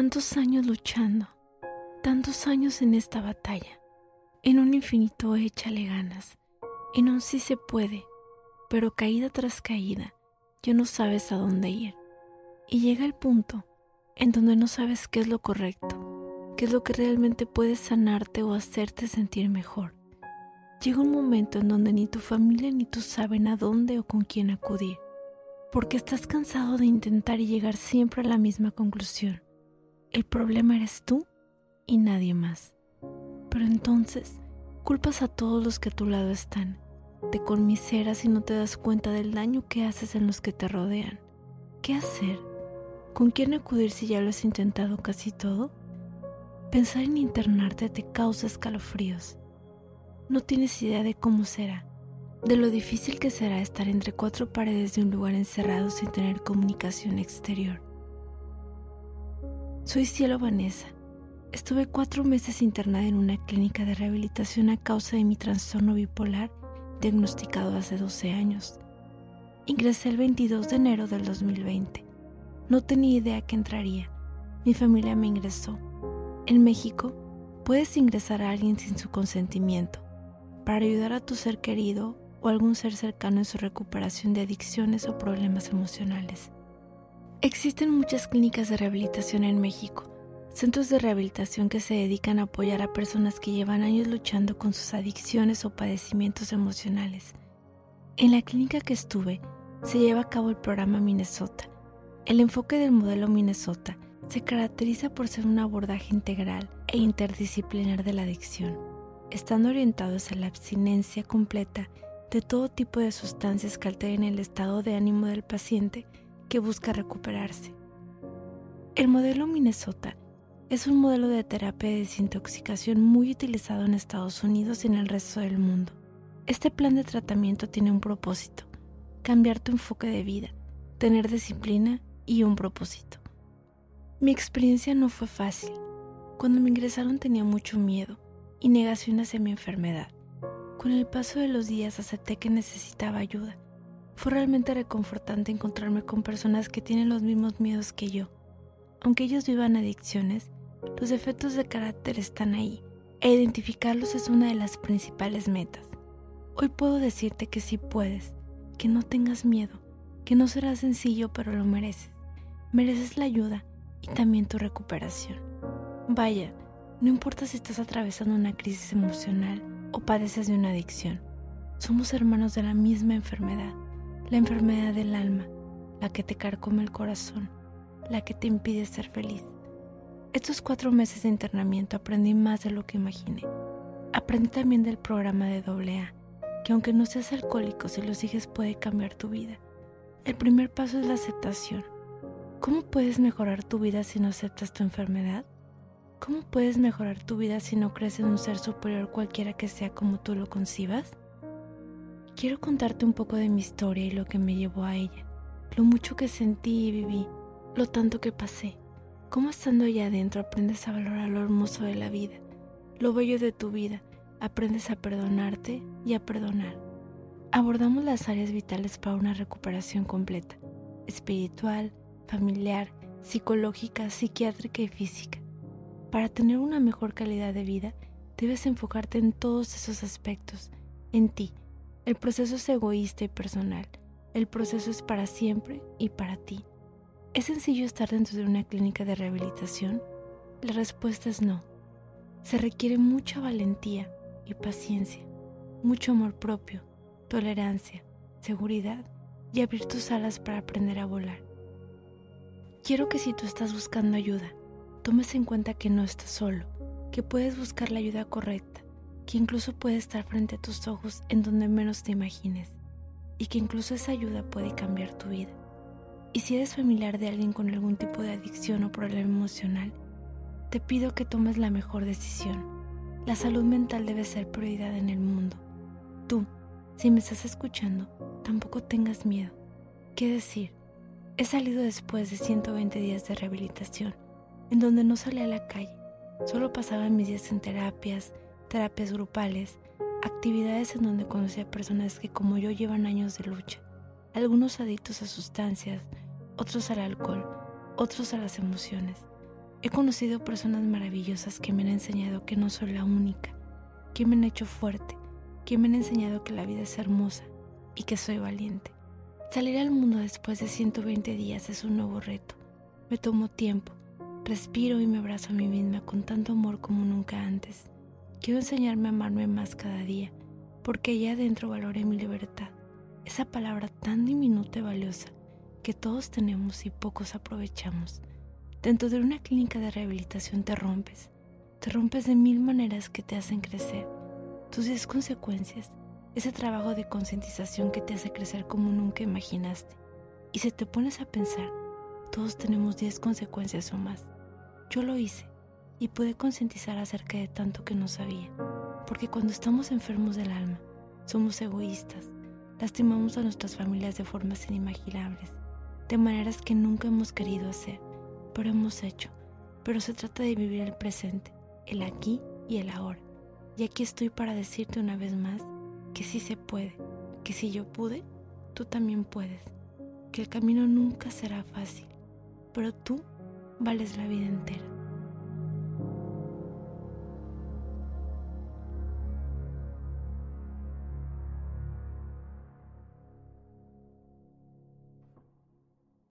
Tantos años luchando, tantos años en esta batalla. En un infinito échale ganas, en un sí se puede, pero caída tras caída, ya no sabes a dónde ir. Y llega el punto en donde no sabes qué es lo correcto, qué es lo que realmente puede sanarte o hacerte sentir mejor. Llega un momento en donde ni tu familia ni tú saben a dónde o con quién acudir, porque estás cansado de intentar y llegar siempre a la misma conclusión. El problema eres tú y nadie más. Pero entonces culpas a todos los que a tu lado están, te conmiseras y no te das cuenta del daño que haces en los que te rodean. ¿Qué hacer? ¿Con quién acudir si ya lo has intentado casi todo? Pensar en internarte te causa escalofríos. No tienes idea de cómo será, de lo difícil que será estar entre cuatro paredes de un lugar encerrado sin tener comunicación exterior. Soy Cielo Vanessa. Estuve cuatro meses internada en una clínica de rehabilitación a causa de mi trastorno bipolar diagnosticado hace 12 años. Ingresé el 22 de enero del 2020. No tenía idea que entraría. Mi familia me ingresó. En México, puedes ingresar a alguien sin su consentimiento para ayudar a tu ser querido o algún ser cercano en su recuperación de adicciones o problemas emocionales. Existen muchas clínicas de rehabilitación en México, centros de rehabilitación que se dedican a apoyar a personas que llevan años luchando con sus adicciones o padecimientos emocionales. En la clínica que estuve se lleva a cabo el programa Minnesota. El enfoque del modelo Minnesota se caracteriza por ser un abordaje integral e interdisciplinar de la adicción están orientados a la abstinencia completa de todo tipo de sustancias que alteren el estado de ánimo del paciente que busca recuperarse. El modelo Minnesota es un modelo de terapia de desintoxicación muy utilizado en Estados Unidos y en el resto del mundo. Este plan de tratamiento tiene un propósito, cambiar tu enfoque de vida, tener disciplina y un propósito. Mi experiencia no fue fácil. Cuando me ingresaron tenía mucho miedo y negación hacia mi enfermedad. Con el paso de los días acepté que necesitaba ayuda. Fue realmente reconfortante encontrarme con personas que tienen los mismos miedos que yo. Aunque ellos vivan adicciones, los defectos de carácter están ahí, e identificarlos es una de las principales metas. Hoy puedo decirte que sí puedes, que no tengas miedo, que no será sencillo pero lo mereces. Mereces la ayuda y también tu recuperación. Vaya, no importa si estás atravesando una crisis emocional o padeces de una adicción, somos hermanos de la misma enfermedad, la enfermedad del alma, la que te carcome el corazón, la que te impide ser feliz. Estos cuatro meses de internamiento aprendí más de lo que imaginé. Aprendí también del programa de AA, que aunque no seas alcohólico, si lo sigues puede cambiar tu vida. El primer paso es la aceptación. ¿Cómo puedes mejorar tu vida si no aceptas tu enfermedad? ¿Cómo puedes mejorar tu vida si no crees en un ser superior cualquiera que sea como tú lo concibas? Quiero contarte un poco de mi historia y lo que me llevó a ella, lo mucho que sentí y viví, lo tanto que pasé, cómo estando allá adentro aprendes a valorar lo hermoso de la vida, lo bello de tu vida, aprendes a perdonarte y a perdonar. Abordamos las áreas vitales para una recuperación completa, espiritual, familiar, psicológica, psiquiátrica y física. Para tener una mejor calidad de vida, debes enfocarte en todos esos aspectos, en ti. El proceso es egoísta y personal. El proceso es para siempre y para ti. ¿Es sencillo estar dentro de una clínica de rehabilitación? La respuesta es no. Se requiere mucha valentía y paciencia, mucho amor propio, tolerancia, seguridad y abrir tus alas para aprender a volar. Quiero que si tú estás buscando ayuda, tomes en cuenta que no estás solo, que puedes buscar la ayuda correcta, que incluso puede estar frente a tus ojos en donde menos te imagines y que incluso esa ayuda puede cambiar tu vida. Y si eres familiar de alguien con algún tipo de adicción o problema emocional, te pido que tomes la mejor decisión. La salud mental debe ser prioridad en el mundo. Tú, si me estás escuchando, tampoco tengas miedo. ¿Qué decir? He salido después de 120 días de rehabilitación en donde no salía a la calle, solo pasaba mis días en terapias, terapias grupales, actividades en donde conocía a personas que como yo llevan años de lucha, algunos adictos a sustancias, otros al alcohol, otros a las emociones. He conocido personas maravillosas que me han enseñado que no soy la única, que me han hecho fuerte, que me han enseñado que la vida es hermosa y que soy valiente. Salir al mundo después de 120 días es un nuevo reto. Me tomo tiempo, respiro y me abrazo a mí misma con tanto amor como nunca antes. Quiero enseñarme a amarme más cada día, porque allá adentro valoré mi libertad, esa palabra tan diminuta y valiosa que todos tenemos y pocos aprovechamos. Dentro de una clínica de rehabilitación te rompes. Te rompes de mil maneras que te hacen crecer. Tus 10 consecuencias, ese trabajo de concientización que te hace crecer como nunca imaginaste. Y si te pones a pensar, todos tenemos 10 consecuencias o más. Yo lo hice y pude concientizar acerca de tanto que no sabía. Porque cuando estamos enfermos del alma, somos egoístas, lastimamos a nuestras familias de formas inimaginables, de maneras que nunca hemos querido hacer pero hemos hecho. Pero se trata de vivir el presente, el aquí y el ahora. Y aquí estoy para decirte una vez más que sí se puede, que si yo pude, tú también puedes, que el camino nunca será fácil, pero tú vales la vida entera.